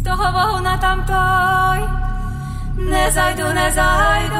з того вогна там той, не зайду, не зайду.